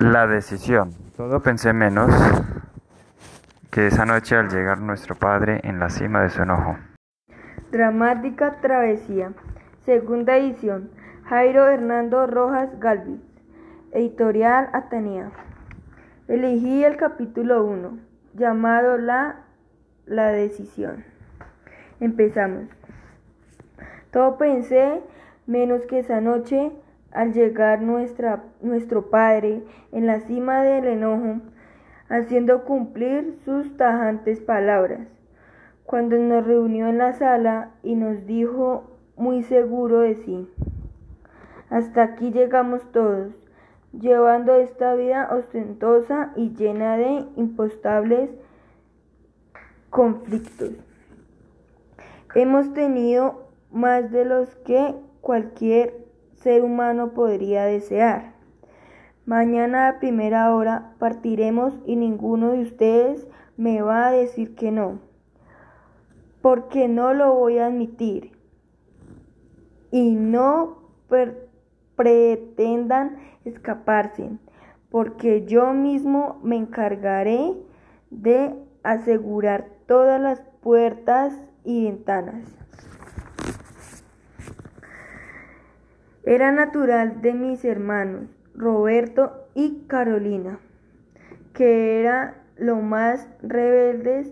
La decisión. Todo pensé menos que esa noche al llegar nuestro padre en la cima de su enojo. Dramática Travesía. Segunda edición. Jairo Hernando Rojas Galvis. Editorial Atenea. Elegí el capítulo 1, llamado La, la decisión. Empezamos. Todo pensé menos que esa noche al llegar nuestra, nuestro Padre en la cima del enojo, haciendo cumplir sus tajantes palabras, cuando nos reunió en la sala y nos dijo muy seguro de sí, hasta aquí llegamos todos, llevando esta vida ostentosa y llena de impostables conflictos. Hemos tenido más de los que cualquier ser humano podría desear. Mañana a primera hora partiremos y ninguno de ustedes me va a decir que no, porque no lo voy a admitir. Y no pretendan escaparse, porque yo mismo me encargaré de asegurar todas las puertas y ventanas. Era natural de mis hermanos, Roberto y Carolina, que era lo más rebeldes,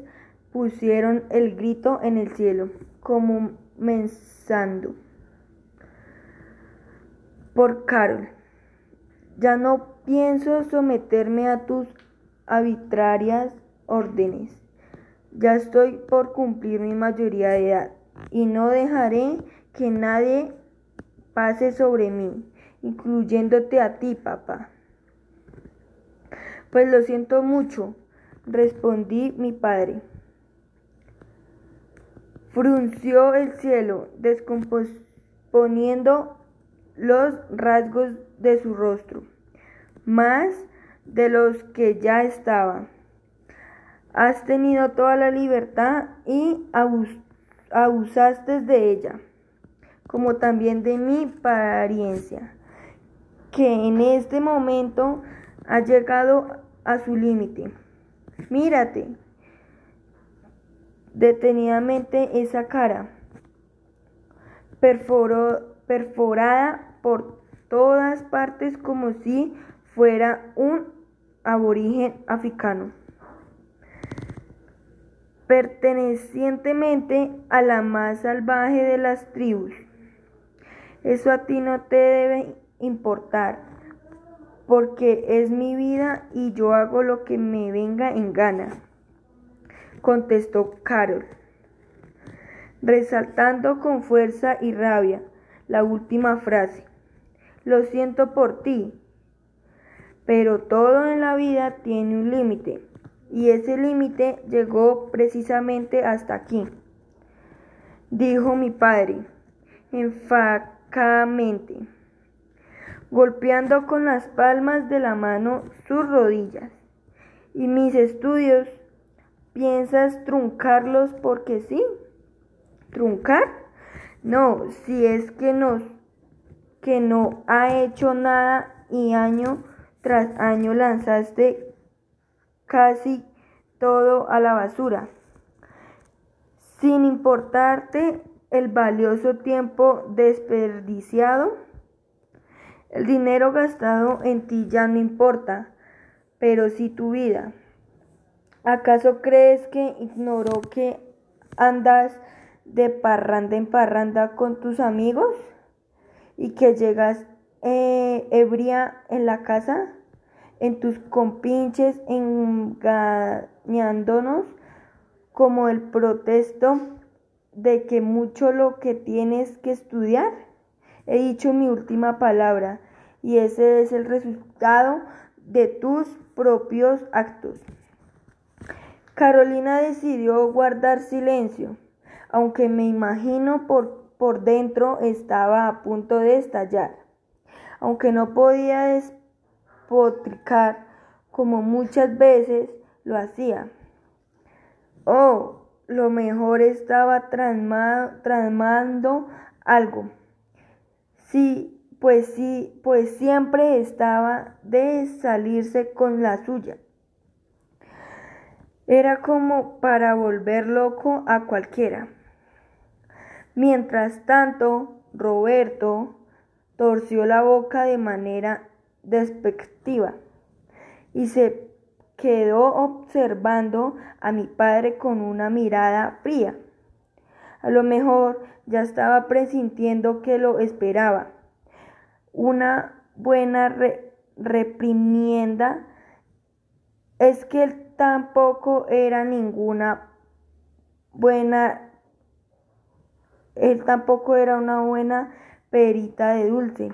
pusieron el grito en el cielo, como mensando por Carol. Ya no pienso someterme a tus arbitrarias órdenes. Ya estoy por cumplir mi mayoría de edad y no dejaré que nadie pase sobre mí, incluyéndote a ti, papá. Pues lo siento mucho, respondí mi padre. Frunció el cielo, descomponiendo los rasgos de su rostro, más de los que ya estaba. Has tenido toda la libertad y abusaste de ella como también de mi apariencia, que en este momento ha llegado a su límite. Mírate detenidamente esa cara, perforada por todas partes como si fuera un aborigen africano pertenecientemente a la más salvaje de las tribus. Eso a ti no te debe importar, porque es mi vida y yo hago lo que me venga en gana, contestó Carol, resaltando con fuerza y rabia la última frase. Lo siento por ti, pero todo en la vida tiene un límite, y ese límite llegó precisamente hasta aquí, dijo mi padre, golpeando con las palmas de la mano sus rodillas. Y mis estudios, ¿piensas truncarlos porque sí? ¿Truncar? No, si es que no, que no ha hecho nada y año tras año lanzaste casi todo a la basura, sin importarte el valioso tiempo desperdiciado? El dinero gastado en ti ya no importa, pero sí tu vida. ¿Acaso crees que ignoró que andas de parranda en parranda con tus amigos y que llegas eh, ebria en la casa, en tus compinches engañándonos como el protesto de que mucho lo que tienes que estudiar. He dicho mi última palabra y ese es el resultado de tus propios actos. Carolina decidió guardar silencio, aunque me imagino por, por dentro estaba a punto de estallar, aunque no podía despotricar como muchas veces lo hacía. Oh, lo mejor estaba tramando algo. Si pues sí, pues siempre estaba de salirse con la suya. Era como para volver loco a cualquiera. Mientras tanto, Roberto torció la boca de manera despectiva y se quedó observando a mi padre con una mirada fría. A lo mejor ya estaba presintiendo que lo esperaba. Una buena reprimienda es que él tampoco era ninguna buena él tampoco era una buena perita de dulce.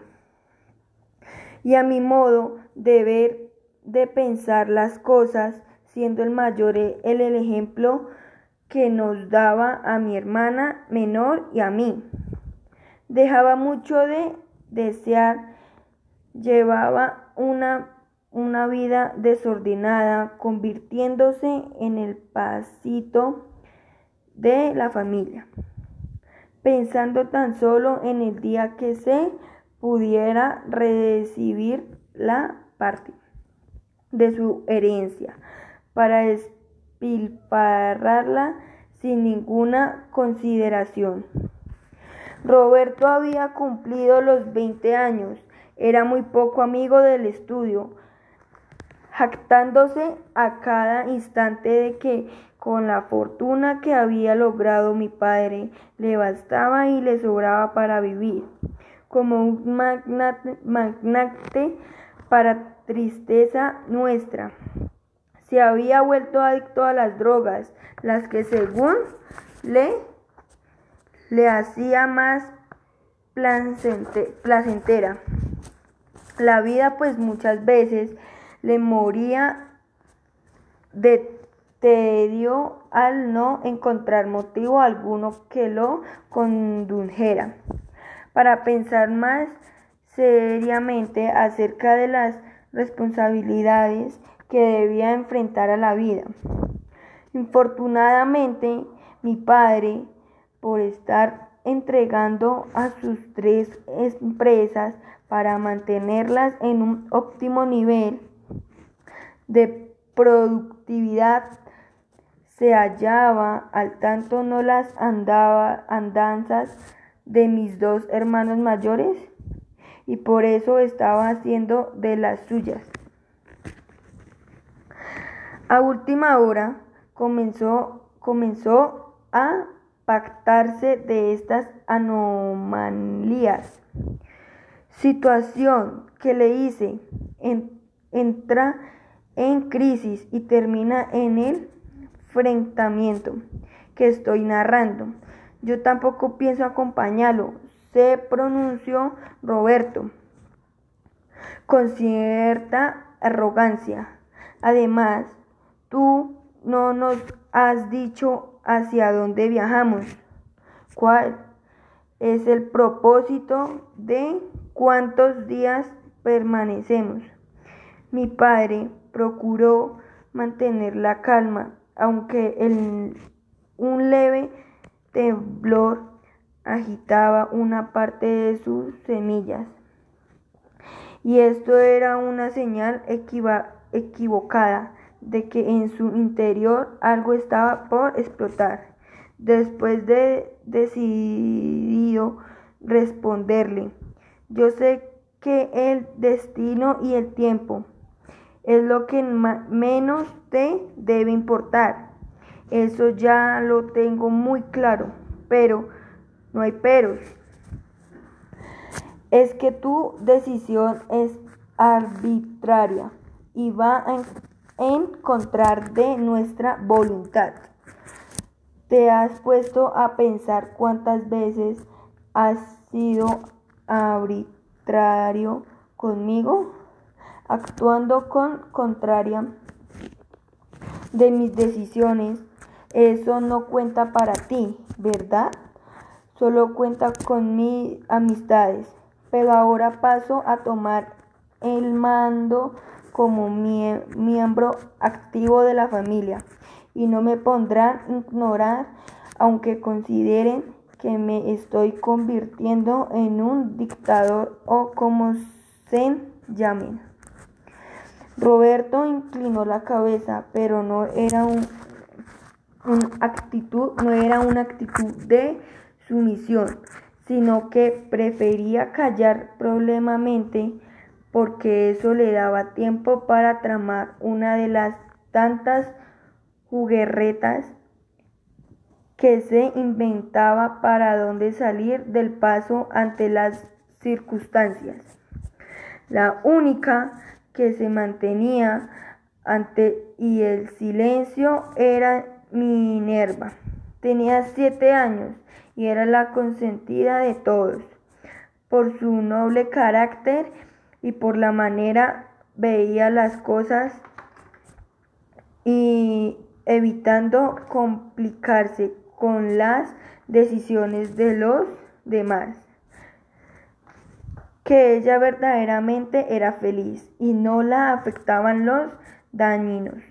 Y a mi modo de ver, de pensar las cosas, siendo el mayor el, el ejemplo que nos daba a mi hermana menor y a mí. Dejaba mucho de desear, llevaba una, una vida desordenada, convirtiéndose en el pasito de la familia pensando tan solo en el día que se pudiera recibir la parte de su herencia para despilfarrarla sin ninguna consideración. Roberto había cumplido los 20 años, era muy poco amigo del estudio, jactándose a cada instante de que con la fortuna que había logrado mi padre, le bastaba y le sobraba para vivir, como un magnate, magnate para tristeza nuestra. Se había vuelto adicto a las drogas, las que según le, le hacía más placentera la vida, pues muchas veces le moría de tedio al no encontrar motivo alguno que lo condujera para pensar más seriamente acerca de las responsabilidades que debía enfrentar a la vida. Infortunadamente, mi padre, por estar entregando a sus tres empresas para mantenerlas en un óptimo nivel de productividad, se hallaba al tanto no las andanzas de mis dos hermanos mayores y por eso estaba haciendo de las suyas. A última hora comenzó, comenzó a pactarse de estas anomalías. Situación que le hice entra en crisis y termina en el enfrentamiento que estoy narrando. Yo tampoco pienso acompañarlo, se pronunció Roberto con cierta arrogancia. Además, tú no nos has dicho hacia dónde viajamos, cuál es el propósito de cuántos días permanecemos. Mi padre procuró mantener la calma aunque el, un leve temblor agitaba una parte de sus semillas. Y esto era una señal equivocada de que en su interior algo estaba por explotar. Después de decidido responderle, yo sé que el destino y el tiempo es lo que menos te debe importar. Eso ya lo tengo muy claro, pero no hay peros. Es que tu decisión es arbitraria y va en contra de nuestra voluntad. ¿Te has puesto a pensar cuántas veces has sido arbitrario conmigo? actuando con contraria de mis decisiones, eso no cuenta para ti, ¿verdad? Solo cuenta con mis amistades. Pero ahora paso a tomar el mando como miembro activo de la familia y no me pondrán a ignorar aunque consideren que me estoy convirtiendo en un dictador o como se llame. Roberto inclinó la cabeza, pero no era un, actitud, no era una actitud de sino que prefería callar problemamente porque eso le daba tiempo para tramar una de las tantas juguerretas que se inventaba para dónde salir del paso ante las circunstancias. La única que se mantenía ante y el silencio era Minerva. Tenía siete años y era la consentida de todos. Por su noble carácter y por la manera veía las cosas y evitando complicarse con las decisiones de los demás. Que ella verdaderamente era feliz y no la afectaban los dañinos.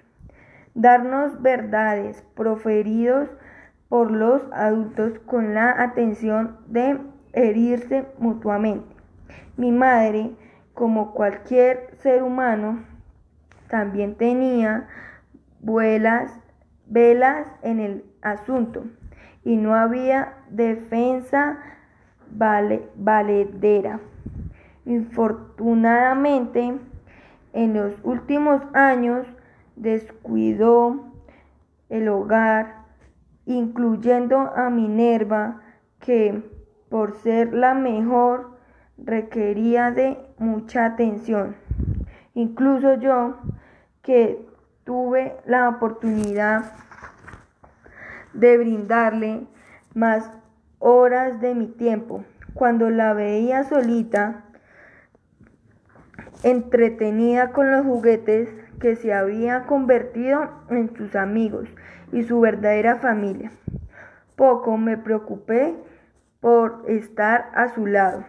Darnos verdades proferidos por los adultos con la atención de herirse mutuamente. Mi madre, como cualquier ser humano, también tenía vuelas, velas en el asunto y no había defensa valedera. Infortunadamente, en los últimos años descuidó el hogar, incluyendo a Minerva, que por ser la mejor requería de mucha atención. Incluso yo, que tuve la oportunidad de brindarle más horas de mi tiempo. Cuando la veía solita, entretenida con los juguetes que se había convertido en sus amigos y su verdadera familia. Poco me preocupé por estar a su lado.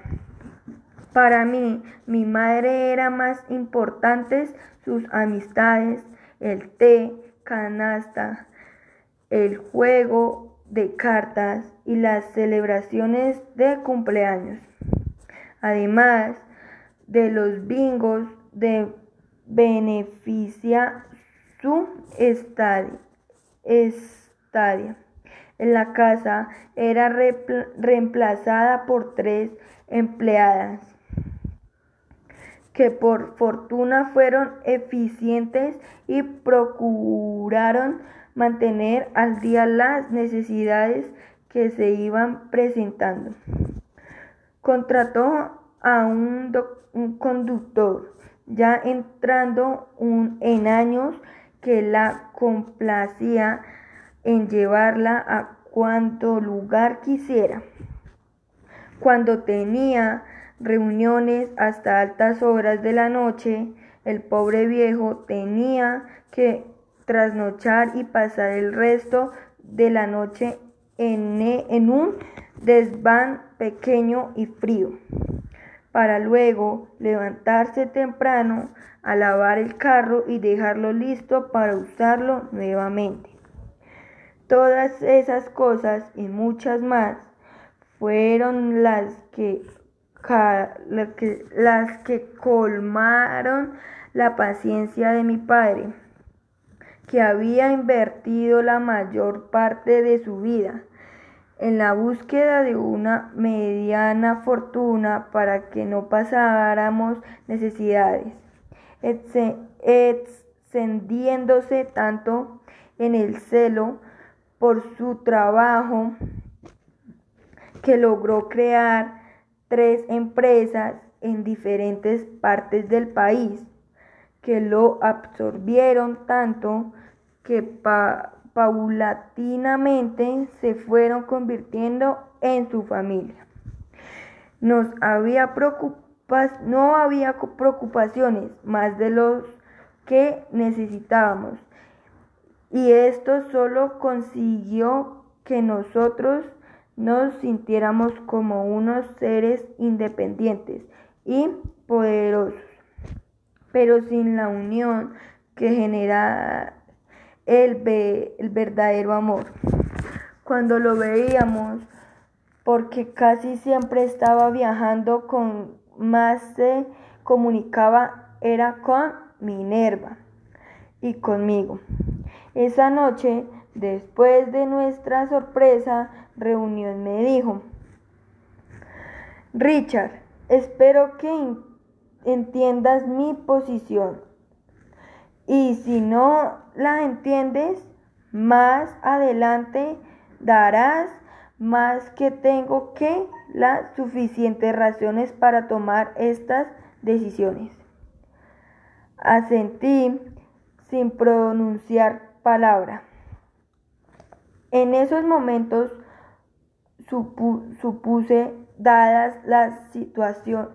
Para mí, mi madre era más importante sus amistades, el té, canasta, el juego de cartas y las celebraciones de cumpleaños. Además de los bingos de beneficia su estadio. Estadia. La casa era reemplazada por tres empleadas que por fortuna fueron eficientes y procuraron mantener al día las necesidades que se iban presentando. Contrató a un, conductor ya entrando en años que la complacía en llevarla a cuanto lugar quisiera. Cuando tenía reuniones hasta altas horas de la noche, el pobre viejo tenía que trasnochar y pasar el resto de la noche en, en un desván pequeño y frío, para luego levantarse temprano a lavar el carro y dejarlo listo para usarlo nuevamente. Todas esas cosas y muchas más fueron las que las que colmaron la paciencia de mi padre, que había invertido la mayor parte de su vida en la búsqueda de una mediana fortuna para que no pasáramos necesidades, extendiéndose tanto en el celo por su trabajo que logró crear tres empresas en diferentes partes del país que lo absorbieron tanto que paulatinamente se fueron convirtiendo en su familia. No había preocupaciones más de los que necesitábamos y esto solo consiguió que nosotros nos sintiéramos como unos seres independientes y poderosos, pero sin la unión que genera el, el verdadero amor. Cuando lo veíamos porque casi siempre estaba viajando con más se comunicaba era con Minerva y conmigo. Esa noche, después de nuestra sorpresa reunión, me dijo, Richard, espero que entiendas mi posición. Y si no la entiendes, más adelante darás más que tengo que las suficientes razones para tomar estas decisiones. Asentí sin pronunciar palabra. En esos momentos supuse, dadas las situaciones,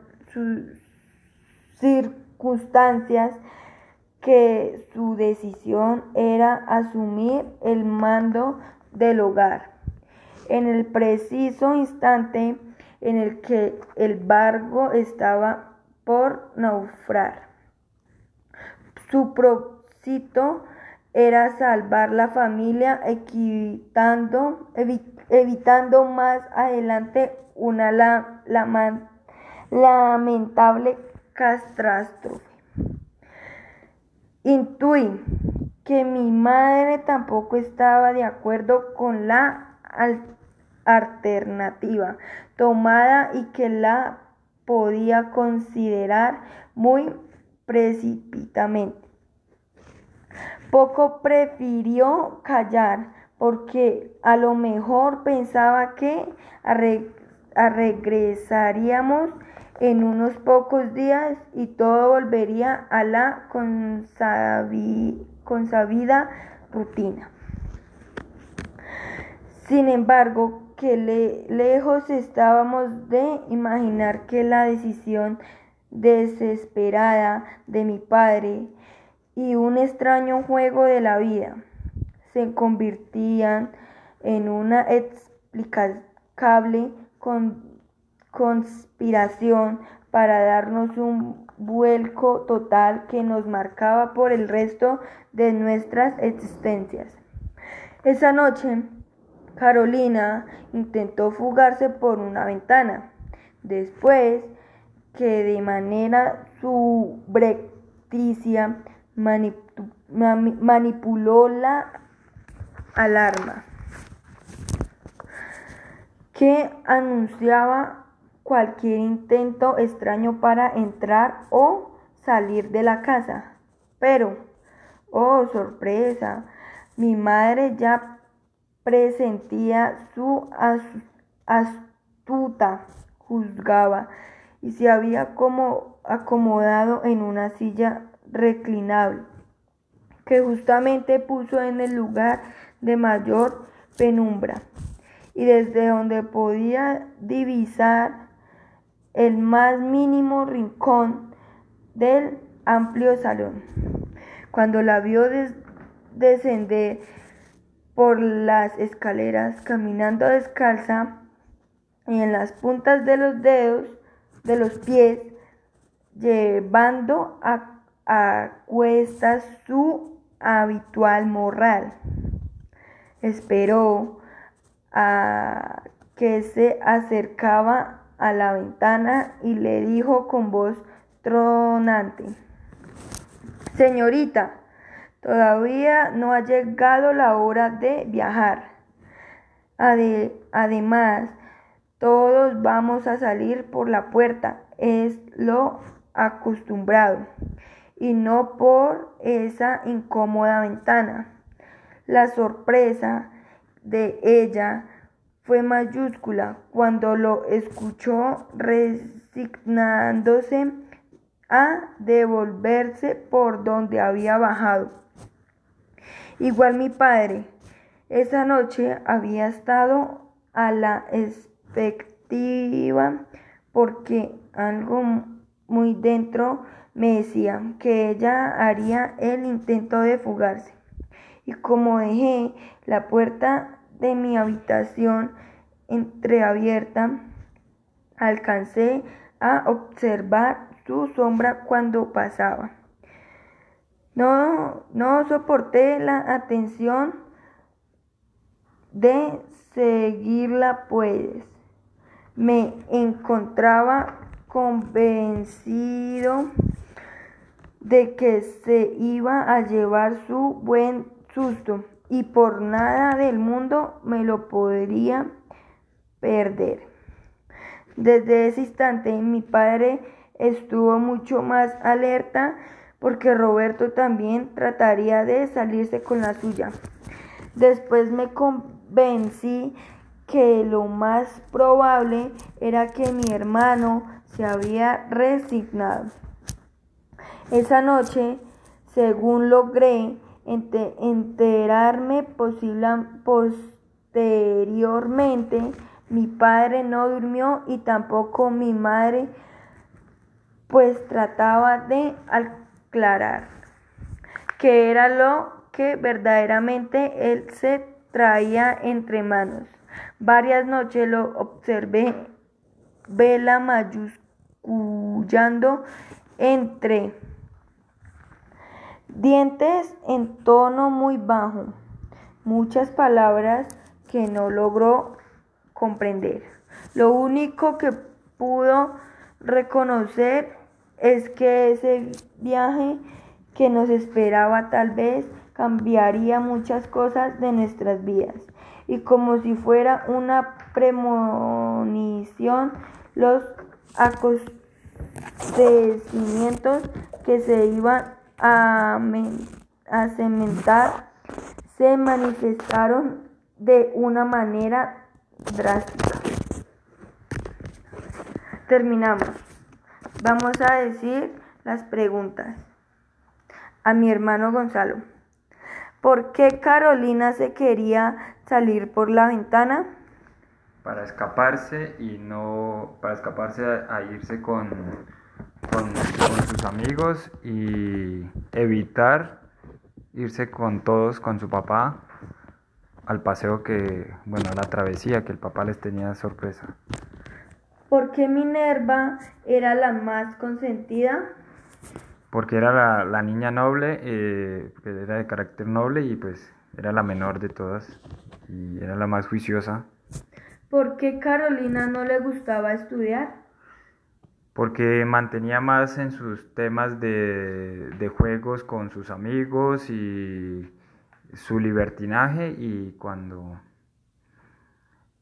circunstancias, que su decisión era asumir el mando del hogar. En el preciso instante en el que el barco estaba por naufragar. Su propósito era salvar la familia evitando, evitando más adelante una lamentable catástrofe. Intuí que mi madre tampoco estaba de acuerdo con la alternativa tomada y que la podía considerar muy precipitamente. Poco prefirió callar porque a lo mejor pensaba que regresaríamos en unos pocos días y todo volvería a la consabida rutina. Sin embargo, que lejos estábamos de imaginar que la decisión desesperada de mi padre y un extraño juego de la vida se convertían en una explicable conspiración para darnos un vuelco total que nos marcaba por el resto de nuestras existencias. Esa noche Carolina intentó fugarse por una ventana. Después que de manera subrepticia manipuló la alarma que anunciaba cualquier intento extraño para entrar o salir de la casa. Pero, oh sorpresa, mi madre ya presentía su astuta, juzgaba, y se había como acomodado en una silla reclinable, que justamente puso en el lugar de mayor penumbra, y desde donde podía divisar el más mínimo rincón del amplio salón. Cuando la vio descender por las escaleras caminando descalza y en las puntas de los dedos de los pies, llevando a, a cuestas su habitual moral. Esperó a que se acercaba a la ventana y le dijo con voz tronante, Señorita, Todavía no ha llegado la hora de viajar. además, todos vamos a salir por la puerta, es lo acostumbrado, y no por esa incómoda ventana. La sorpresa de ella fue mayúscula cuando lo escuchó resignándose a devolverse por donde había bajado. Igual mi padre. Esa noche había estado a la expectativa porque algo muy dentro me decía que ella haría el intento de fugarse. Y como dejé la puerta de mi habitación entreabierta, alcancé a observar su sombra cuando pasaba. No, no soporté la atención de seguirla, pues Me encontraba convencido de que se iba a llevar su buen susto y por nada del mundo me lo podría perder. Desde ese instante mi padre estuvo mucho más alerta porque Roberto también trataría de salirse con la suya. Después me convencí que lo más probable era que mi hermano se había resignado. Esa noche, según logré enterarme posteriormente, mi padre no durmió y tampoco mi madre, pues trataba de aclarar que era lo que verdaderamente él se traía entre manos. Varias noches lo observé, vela mayusculando entre dientes en tono muy bajo, muchas palabras que no logró comprender. Lo único que pudo reconocer es que ese viaje que nos esperaba tal vez cambiaría muchas cosas de nuestras vidas. Y como si fuera una premonición, los acontecimientos que se iban a, cementar se manifestaron de una manera drástica. Terminamos. Vamos a decir las preguntas. A mi hermano Gonzalo. ¿Por qué Carolina se quería salir por la ventana? Para escaparse y no. para escaparse a, irse con, con, sus amigos y evitar irse con todos, con su papá, al paseo que, bueno, a la travesía que el papá les tenía de sorpresa. ¿Por qué Minerva era la más consentida? Porque era la, niña noble, eh, era de carácter noble y pues era la menor de todas y era la más juiciosa. ¿Por qué Carolina no le gustaba estudiar? Porque mantenía más en sus temas de, de juegos con sus amigos y su libertinaje y cuando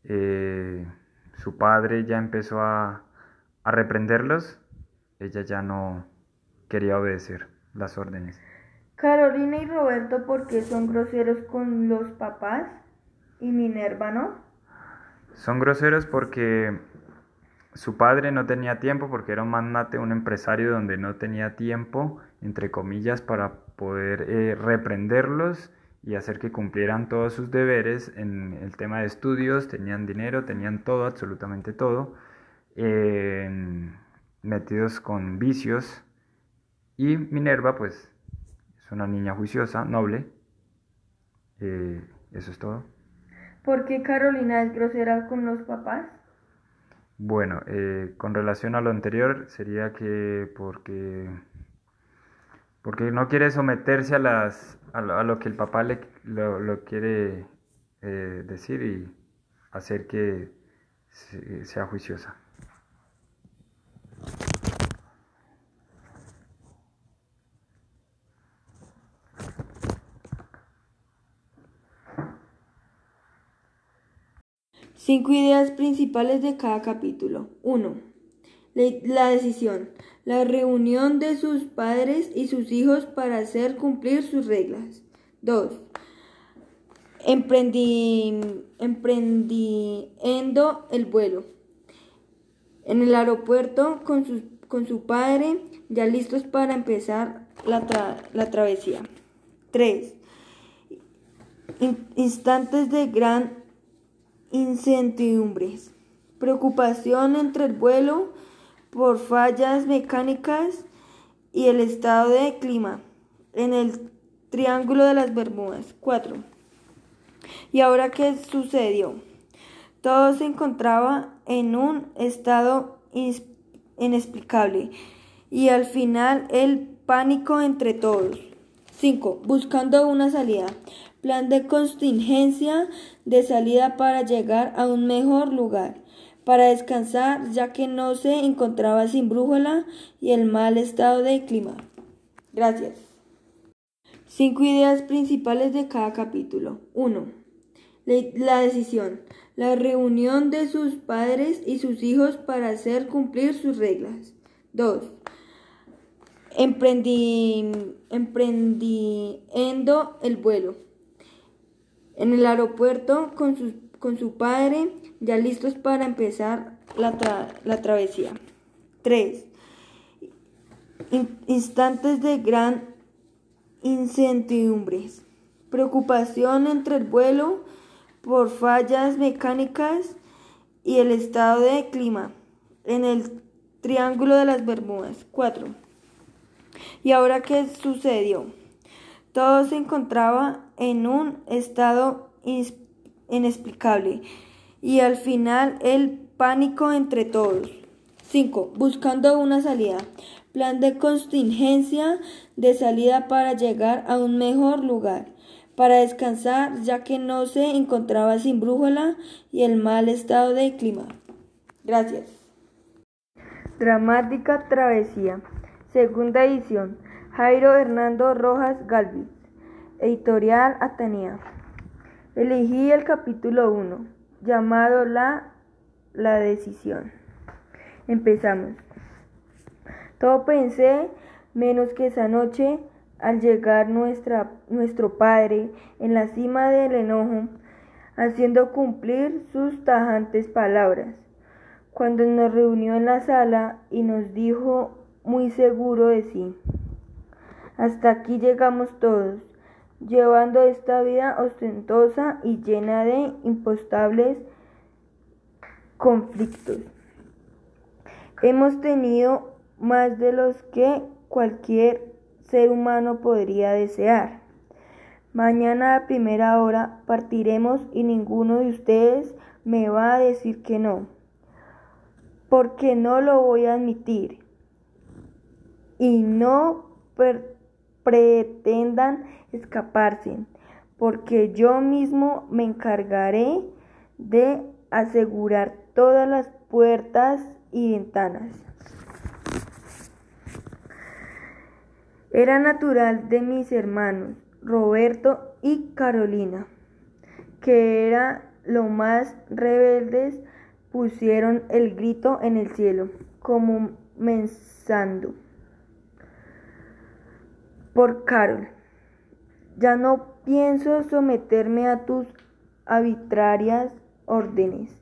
eh, su padre ya empezó a, a reprenderlos, ella ya no quería obedecer las órdenes. Carolina y Roberto, ¿por qué son groseros con los papás? ¿Y Minerva no? Son groseros porque su padre no tenía tiempo, porque era un magnate, un empresario donde no tenía tiempo, entre comillas, para poder eh, reprenderlos y hacer que cumplieran todos sus deberes en el tema de estudios, tenían dinero, tenían todo, absolutamente todo, metidos con vicios. Y Minerva, pues, es una niña juiciosa, noble. Eh, eso es todo. ¿Por qué Carolina es grosera con los papás? Bueno, eh, con relación a lo anterior, sería que porque porque no quiere someterse a las a lo, que el papá le lo, quiere eh, decir y hacer que sea juiciosa. Cinco ideas principales de cada capítulo. 1. La decisión. La reunión de sus padres y sus hijos para hacer cumplir sus reglas. 2. emprendiendo el vuelo. En el aeropuerto con su, con su padre, ya listos para empezar la, la travesía. 3. instantes de gran incertidumbres. Preocupación entre el vuelo por fallas mecánicas y el estado de clima en el Triángulo de las Bermudas. 4. ¿Y ahora qué sucedió? Todo se encontraba en un estado inexplicable y al final el pánico entre todos. 5. Buscando una salida. Plan de contingencia de salida para llegar a un mejor lugar. para descansar ya que no se encontraba sin brújula y el mal estado de clima. Gracias. Cinco ideas principales de cada capítulo. 1. La decisión. La reunión de sus padres y sus hijos para hacer cumplir sus reglas. 2. emprendiendo el vuelo. En el aeropuerto con su, con su padre, ya listos para empezar la, la travesía. 3. instantes de gran incertidumbres. Preocupación entre el vuelo por fallas mecánicas y el estado de clima en el Triángulo de las Bermudas. 4. ¿Y ahora qué sucedió? Todo se encontraba en un estado inexplicable y al final el pánico entre todos. 5. Buscando una salida. Plan de contingencia de salida para llegar a un mejor lugar, para descansar ya que no se encontraba sin brújula y el mal estado de clima. Gracias. Dramática Travesía. Segunda edición. Jairo Hernando Rojas Galvis. Editorial Atenea. Elegí el capítulo 1, llamado La, la decisión. Empezamos. Todo pensé menos que esa noche, al llegar nuestra, nuestro Padre en la cima del enojo, haciendo cumplir sus tajantes palabras, cuando nos reunió en la sala y nos dijo muy seguro de sí, hasta aquí llegamos todos, llevando esta vida ostentosa y llena de impostables conflictos. Hemos tenido más de los que cualquier ser humano podría desear. Mañana a primera hora partiremos y ninguno de ustedes me va a decir que no, porque no lo voy a admitir. Y no pretendan escaparse, porque yo mismo me encargaré de asegurar todas las puertas y ventanas. Era natural de mis hermanos Roberto y Carolina, que eran lo más rebeldes, pusieron el grito en el cielo, como mensando. Por Carol, ya no pienso someterme a tus arbitrarias órdenes.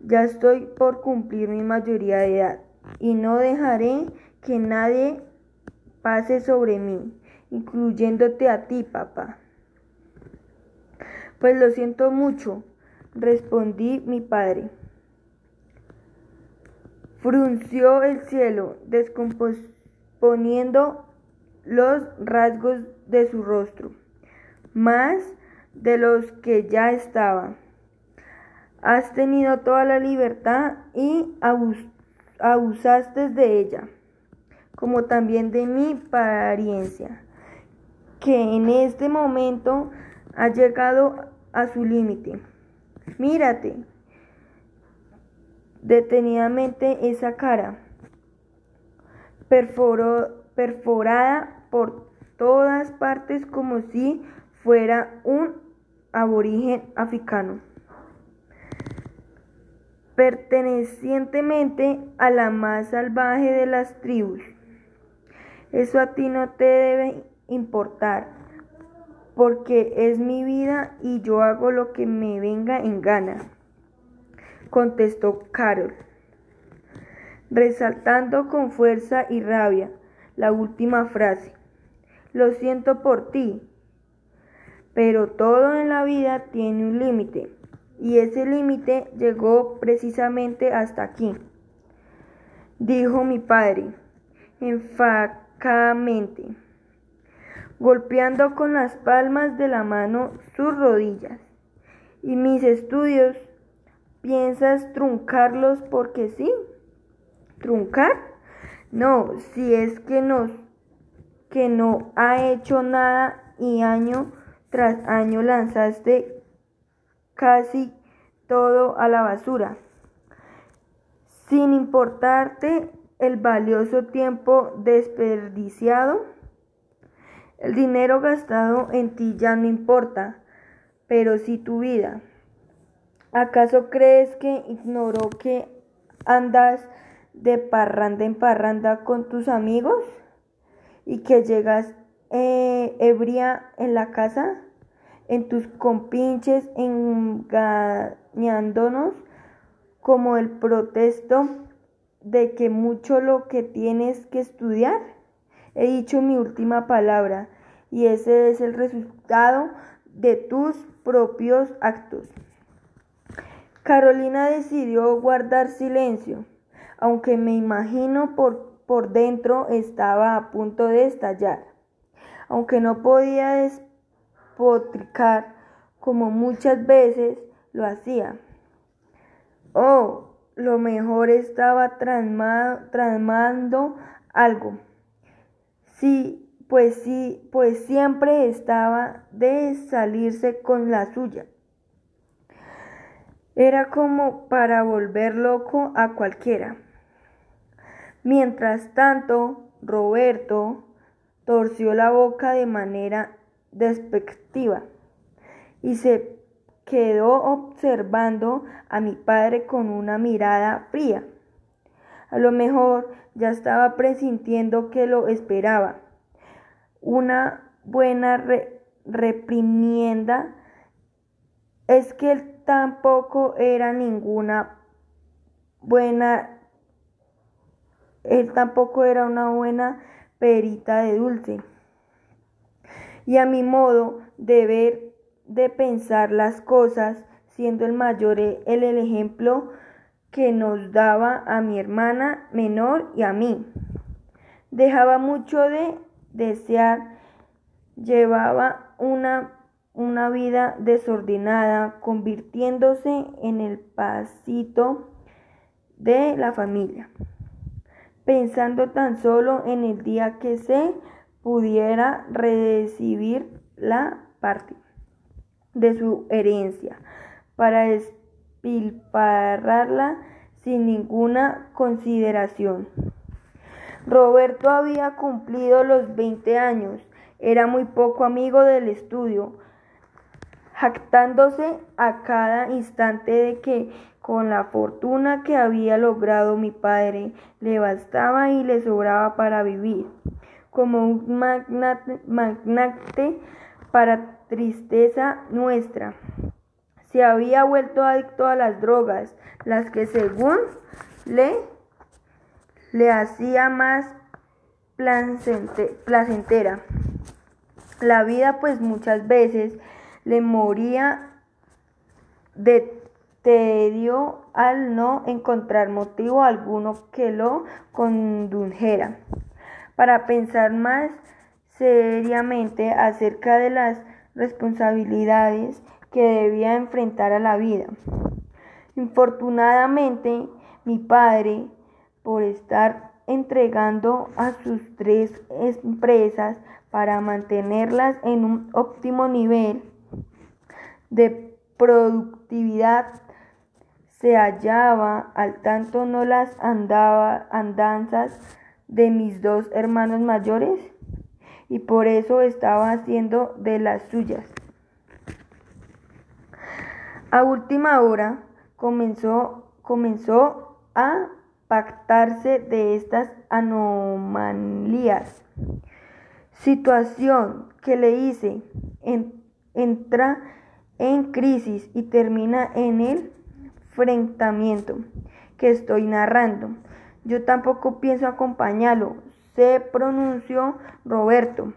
Ya estoy por cumplir mi mayoría de edad y no dejaré que nadie pase sobre mí, incluyéndote a ti, papá. Pues lo siento mucho, respondí mi padre. Frunció el cielo, descomponiendo los rasgos de su rostro, más de los que ya estaba. Has tenido toda la libertad y abusaste de ella como también de mi apariencia, que en este momento ha llegado a su límite. Mírate detenidamente esa cara, perforada por todas partes como si fuera un aborigen africano pertenecientemente a la más salvaje de las tribus. Eso a ti no te debe importar, porque es mi vida y yo hago lo que me venga en gana, contestó Carol, resaltando con fuerza y rabia la última frase. Lo siento por ti, pero todo en la vida tiene un límite, y ese límite llegó precisamente hasta aquí, dijo mi padre, enfadado golpeando con las palmas de la mano sus rodillas. Y mis estudios, ¿piensas truncarlos porque sí? ¿Truncar? No, si es que no, que no ha hecho nada y año tras año lanzaste casi todo a la basura. sin importarte el valioso tiempo desperdiciado. El dinero gastado en ti ya no importa, pero sí tu vida. ¿Acaso crees que ignoró que andas de parranda en parranda con tus amigos y que llegas eh, ebria en la casa, en tus compinches, engañándonos como el protesto de que mucho lo que tienes que estudiar? He dicho mi última palabra y ese es el resultado de tus propios actos. Carolina decidió guardar silencio, aunque me imagino por, por dentro estaba a punto de estallar. Aunque no podía despotricar como muchas veces lo hacía. Oh, lo mejor estaba tramando algo. Sí, pues sí, pues siempre estaba de salirse con la suya. Era como para volver loco a cualquiera. Mientras tanto, Roberto torció la boca de manera despectiva y se quedó observando a mi padre con una mirada fría. A lo mejor ya estaba presintiendo que lo esperaba. Una buena reprimienda es que él tampoco era ninguna buena, él tampoco era una buena perita de dulce. Y a mi modo de ver, de pensar las cosas, siendo el mayor el, el ejemplo que nos daba a mi hermana menor y a mí. Dejaba mucho de desear, llevaba una una vida desordenada, convirtiéndose en el pasito de la familia, pensando tan solo en el día que se pudiera recibir la parte de su herencia para despilfarrarla sin ninguna consideración. Roberto había cumplido los 20 años, era muy poco amigo del estudio, jactándose a cada instante de que con la fortuna que había logrado mi padre le bastaba y le sobraba para vivir, como un magnate, para tristeza nuestra. Se había vuelto adicto a las drogas, las que según le, le hacía más placentera la vida, pues muchas veces le moría de tedio al no encontrar motivo alguno que lo condujera para pensar más seriamente acerca de las responsabilidades que debía enfrentar a la vida. Infortunadamente, mi padre, por estar entregando a sus tres empresas para mantenerlas en un óptimo nivel, de productividad se hallaba al tanto no las andaba, andanzas de mis dos hermanos mayores y por eso estaba haciendo de las suyas. A última hora comenzó, comenzó a pactarse de estas anomalías. Situación que le hice entra en crisis y termina en el enfrentamiento que estoy narrando. Yo tampoco pienso acompañarlo, se pronunció Roberto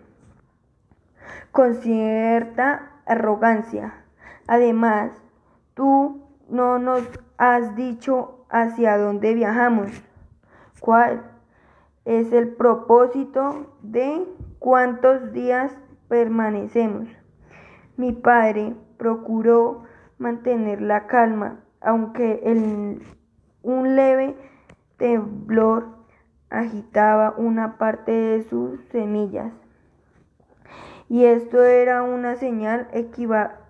con cierta arrogancia. Además, tú no nos has dicho hacia dónde viajamos, cuál es el propósito de cuántos días permanecemos. Mi padre procuró mantener la calma, aunque el, un leve temblor agitaba una parte de sus semillas. Y esto era una señal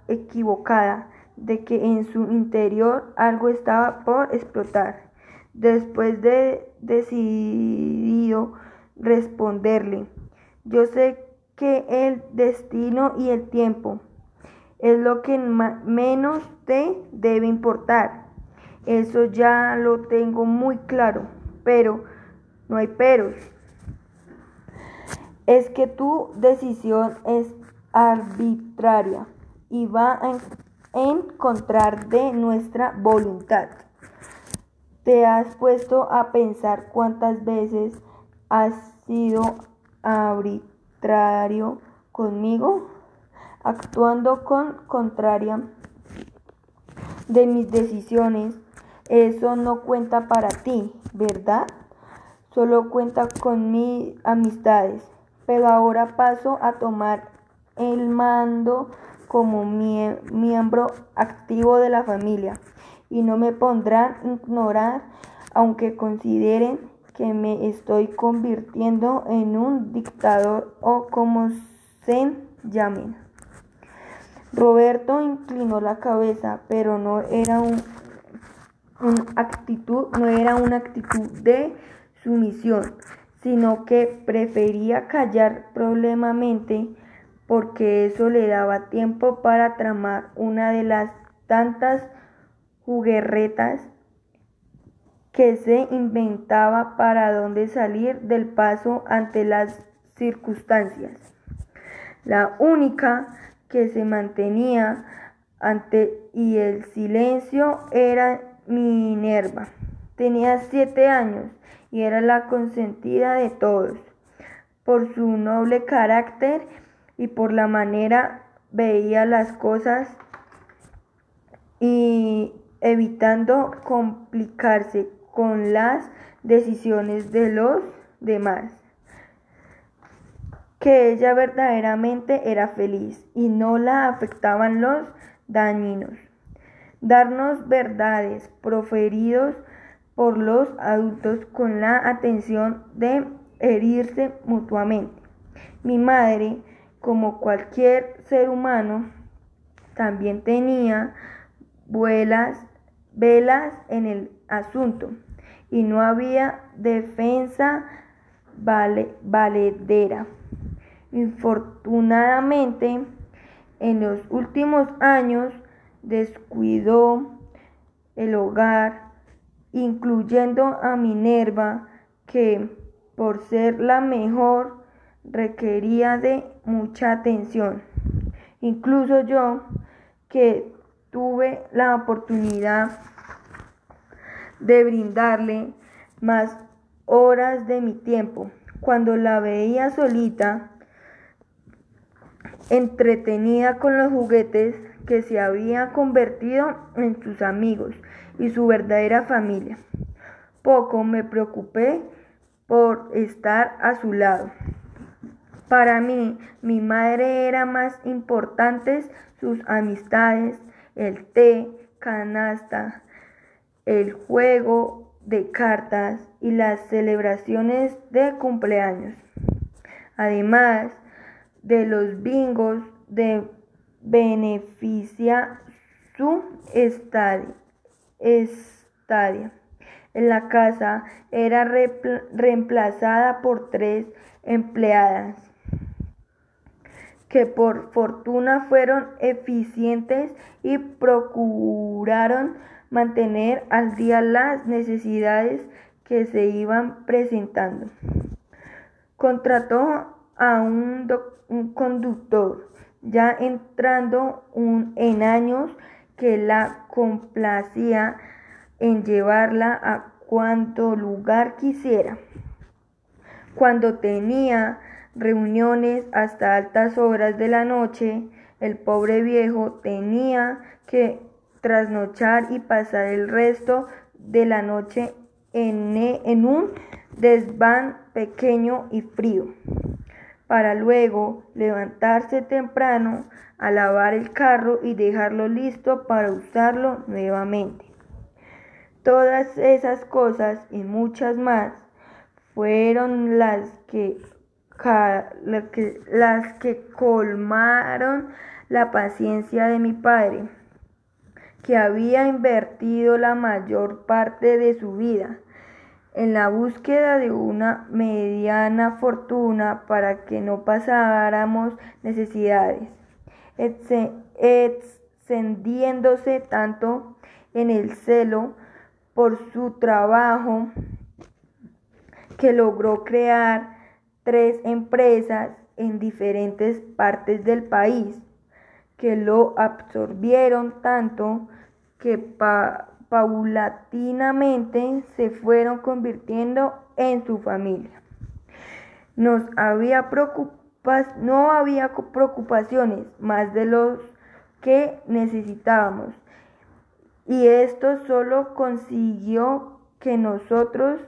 equivocada de que en su interior algo estaba por explotar. después de decidido responderle, yo sé que el destino y el tiempo es lo que menos te debe importar. Eso ya lo tengo muy claro, pero no hay peros. Es que tu decisión es arbitraria y va en, en contrar de nuestra voluntad. ¿Te has puesto a pensar cuántas veces has sido arbitrario conmigo? Actuando con contraria de mis decisiones, eso no cuenta para ti, ¿verdad? Solo cuenta con mis amistades. Pero ahora paso a tomar el mando como miembro activo de la familia y no me pondrán a ignorar aunque consideren que me estoy convirtiendo en un dictador o como se llamen. Roberto inclinó la cabeza, pero no era un, actitud, no era una actitud de sumisión, sino que prefería callar problemamente porque eso le daba tiempo para tramar una de las tantas juguerretas que se inventaba para dónde salir del paso ante las circunstancias. La única que se mantenía ante y el silencio era Minerva. Tenía siete años y era la consentida de todos. Por su noble carácter y por la manera veía las cosas y evitando complicarse con las decisiones de los demás. Que ella verdaderamente era feliz y no la afectaban los dañinos. Darnos verdades proferidos por los adultos con la atención de herirse mutuamente. Mi madre, como cualquier ser humano, también tenía vuelas, velas en el asunto y no había defensa valedera. Infortunadamente, en los últimos años descuidó el hogar, incluyendo a Minerva, que por ser la mejor requería de mucha atención. Incluso yo, que tuve la oportunidad de brindarle más horas de mi tiempo. Cuando la veía solita, entretenida con los juguetes que se había convertido en sus amigos y su verdadera familia. Poco me preocupé por estar a su lado. Para mí, mi madre era más importante sus amistades, el té, canasta, el juego de cartas y las celebraciones de cumpleaños. Además de los bingos de beneficia su estadia. En la casa era reemplazada por tres empleadas que por fortuna fueron eficientes y procuraron mantener al día las necesidades que se iban presentando. Contrató a un, conductor ya entrando en años que la complacía en llevarla a cuanto lugar quisiera. Cuando tenía reuniones hasta altas horas de la noche, el pobre viejo tenía que trasnochar y pasar el resto de la noche en, en un desván pequeño y frío, para luego levantarse temprano a lavar el carro y dejarlo listo para usarlo nuevamente. Todas esas cosas y muchas más fueron las que las que colmaron la paciencia de mi padre, que había invertido la mayor parte de su vida en la búsqueda de una mediana fortuna para que no pasáramos necesidades, extendiéndose tanto en el celo por su trabajo que logró crear tres empresas en diferentes partes del país que lo absorbieron tanto que paulatinamente se fueron convirtiendo en su familia. No había preocupaciones más de los que necesitábamos y esto solo consiguió que nosotros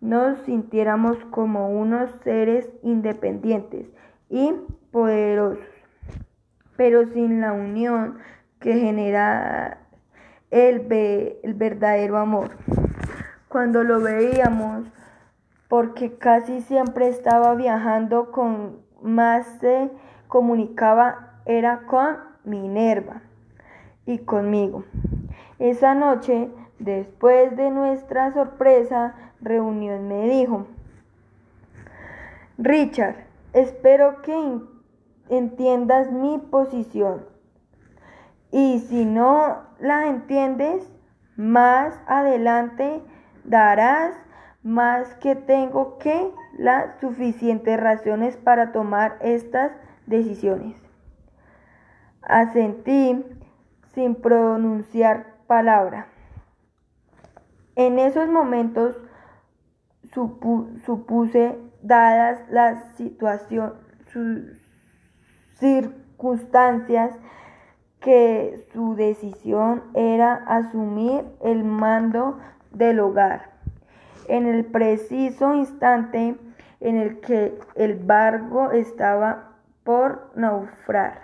nos sintiéramos como unos seres independientes y poderosos, pero sin la unión que genera el, el verdadero amor. Cuando lo veíamos, porque casi siempre estaba viajando con más se comunicaba era con Minerva y conmigo. Esa noche, después de nuestra sorpresa reunión, me dijo, Richard, espero que entiendas mi posición. Y si no la entiendes, más adelante darás más que tengo que las suficientes razones para tomar estas decisiones. Asentí sin pronunciar palabra. En esos momentos supuse, dadas las situaciones, circunstancias, que su decisión era asumir el mando del hogar. En el preciso instante en el que el barco estaba por naufragar.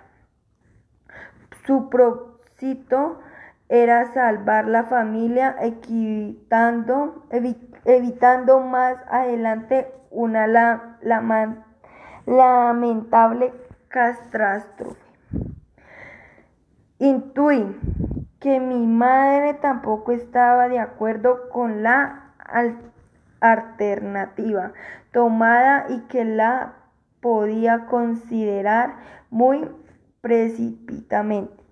Su propósito era salvar la familia evitando, evitando más adelante una lamentable catástrofe. Intuí que mi madre tampoco estaba de acuerdo con la alternativa tomada y que la podía considerar muy precipitadamente.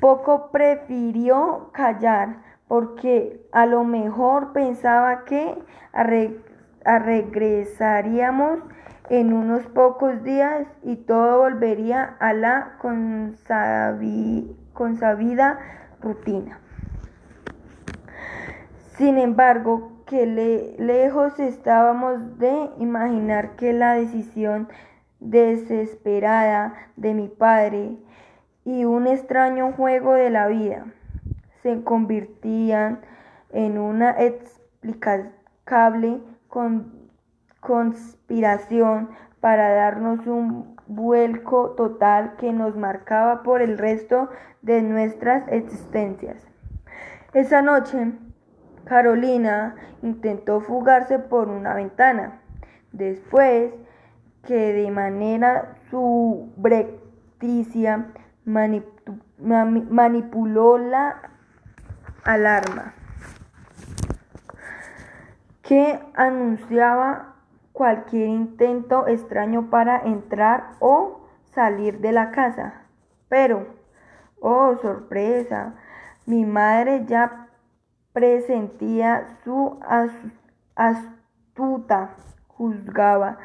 Poco prefirió callar porque a lo mejor pensaba que regresaríamos en unos pocos días y todo volvería a la consabida rutina. Sin embargo, que lejos estábamos de imaginar que la decisión desesperada de mi padre y un extraño juego de la vida se convertían en una explicable conspiración para darnos un vuelco total que nos marcaba por el resto de nuestras existencias. Esa noche, Carolina intentó fugarse por una ventana. Después que de manera subrepticia manipuló la alarma que anunciaba cualquier intento extraño para entrar o salir de la casa. Pero, oh sorpresa, mi madre ya presentía su astuta, juzgaba,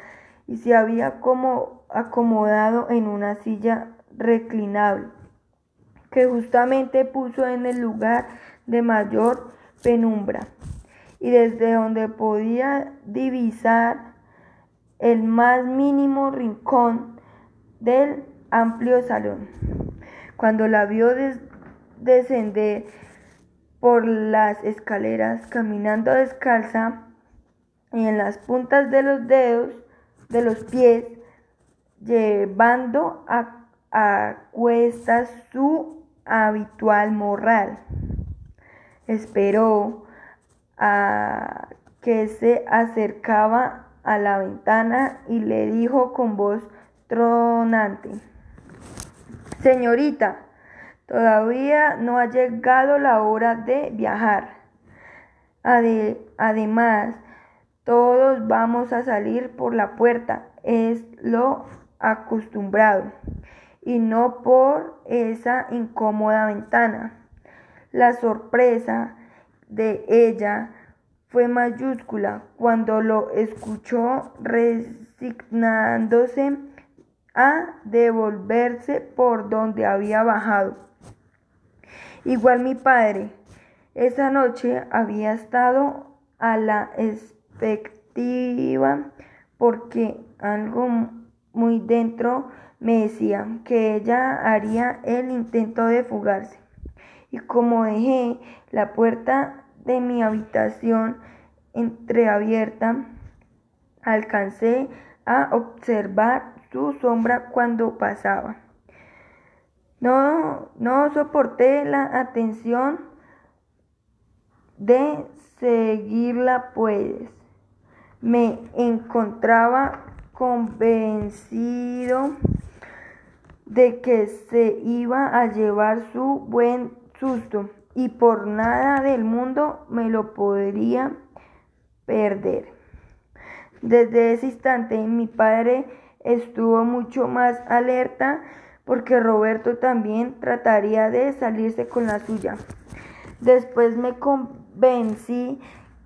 y se había como acomodado en una silla reclinable, que justamente puso en el lugar de mayor penumbra, y desde donde podía divisar el más mínimo rincón del amplio salón. Cuando la vio descender por las escaleras caminando descalza y en las puntas de los dedos de los pies, llevando a a cuestas su habitual moral. Esperó a que se acercaba a la ventana y le dijo con voz tronante, Señorita, todavía no ha llegado la hora de viajar. además, todos vamos a salir por la puerta, es lo acostumbrado, y no por esa incómoda ventana. La sorpresa de ella fue mayúscula cuando lo escuchó resignándose a devolverse por donde había bajado. Igual mi padre, esa noche había estado a la expectativa porque algo muy dentro me decía que ella haría el intento de fugarse. Y como dejé la puerta de mi habitación entreabierta, alcancé a observar su sombra cuando pasaba. No, no soporté la atención de seguirla, pues me encontraba convencido de que se iba a llevar su buen susto y por nada del mundo me lo podría perder. Desde ese instante mi padre estuvo mucho más alerta porque Roberto también trataría de salirse con la suya. Después me convencí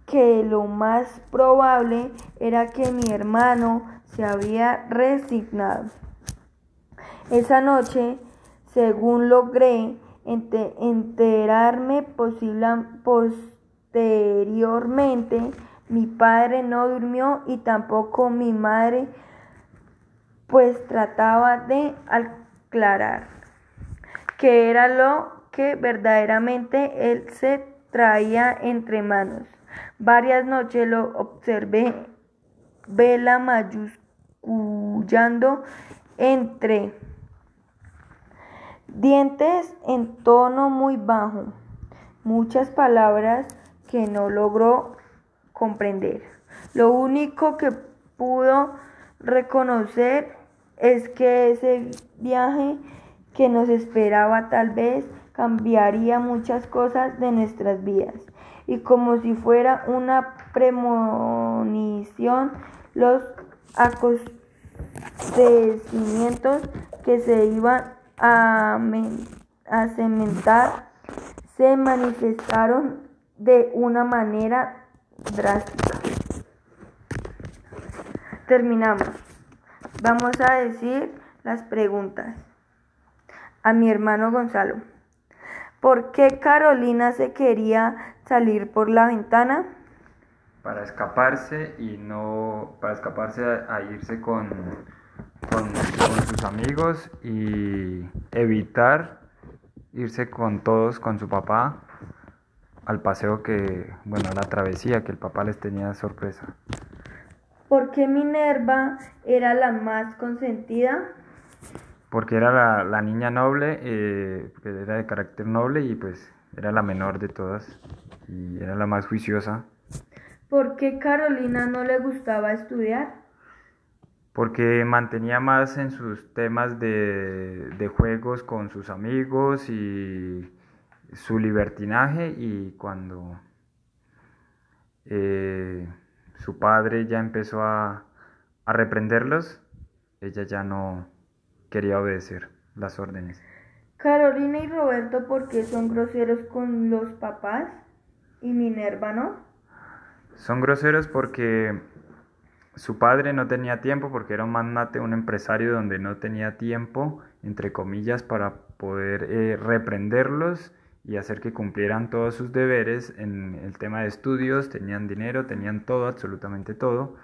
que lo más probable era que mi hermano se había resignado. Esa noche, según logré enterarme posteriormente, mi padre no durmió y tampoco mi madre, pues trataba de aclarar que era lo que verdaderamente él se traía entre manos. Varias noches lo observé, vela mayusculando entre dientes en tono muy bajo, muchas palabras que no logró comprender. Lo único que pudo reconocer es que ese viaje que nos esperaba tal vez cambiaría muchas cosas de nuestras vidas. Y como si fuera una premonición, los acontecimientos que se iban a, cementar se manifestaron de una manera drástica. Terminamos. Vamos a decir las preguntas. A mi hermano Gonzalo. ¿Por qué Carolina se quería salir por la ventana? Para escaparse y no. para escaparse a, irse con, con, con sus amigos y evitar irse con todos, con su papá, al paseo que, bueno, a la travesía que el papá les tenía sorpresa. ¿Por qué Minerva era la más consentida? Porque era la, niña noble, eh, era de carácter noble y pues era la menor de todas y era la más juiciosa. ¿Por qué Carolina no le gustaba estudiar? Porque mantenía más en sus temas de, de juegos con sus amigos y su libertinaje y cuando eh, su padre ya empezó a, a reprenderlos, ella ya no quería obedecer las órdenes. Carolina y Roberto, ¿por qué son groseros con los papás? ¿Y Minerva no? Son groseros porque su padre no tenía tiempo, porque era un magnate, un empresario donde no tenía tiempo, entre comillas, para poder eh, reprenderlos y hacer que cumplieran todos sus deberes en el tema de estudios, tenían dinero, tenían todo, absolutamente todo,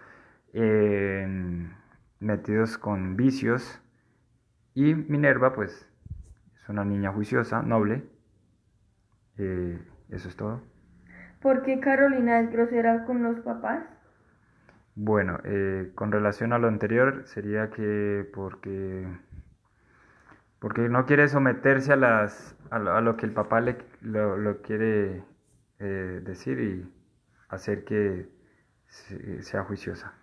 metidos con vicios. Y Minerva, pues, es una niña juiciosa, noble. Eh, eso es todo. ¿Por qué Carolina es grosera con los papás? Bueno, eh, con relación a lo anterior, sería que porque porque no quiere someterse a, las, a, lo, que el papá le, lo, quiere eh, decir y hacer que sea juiciosa.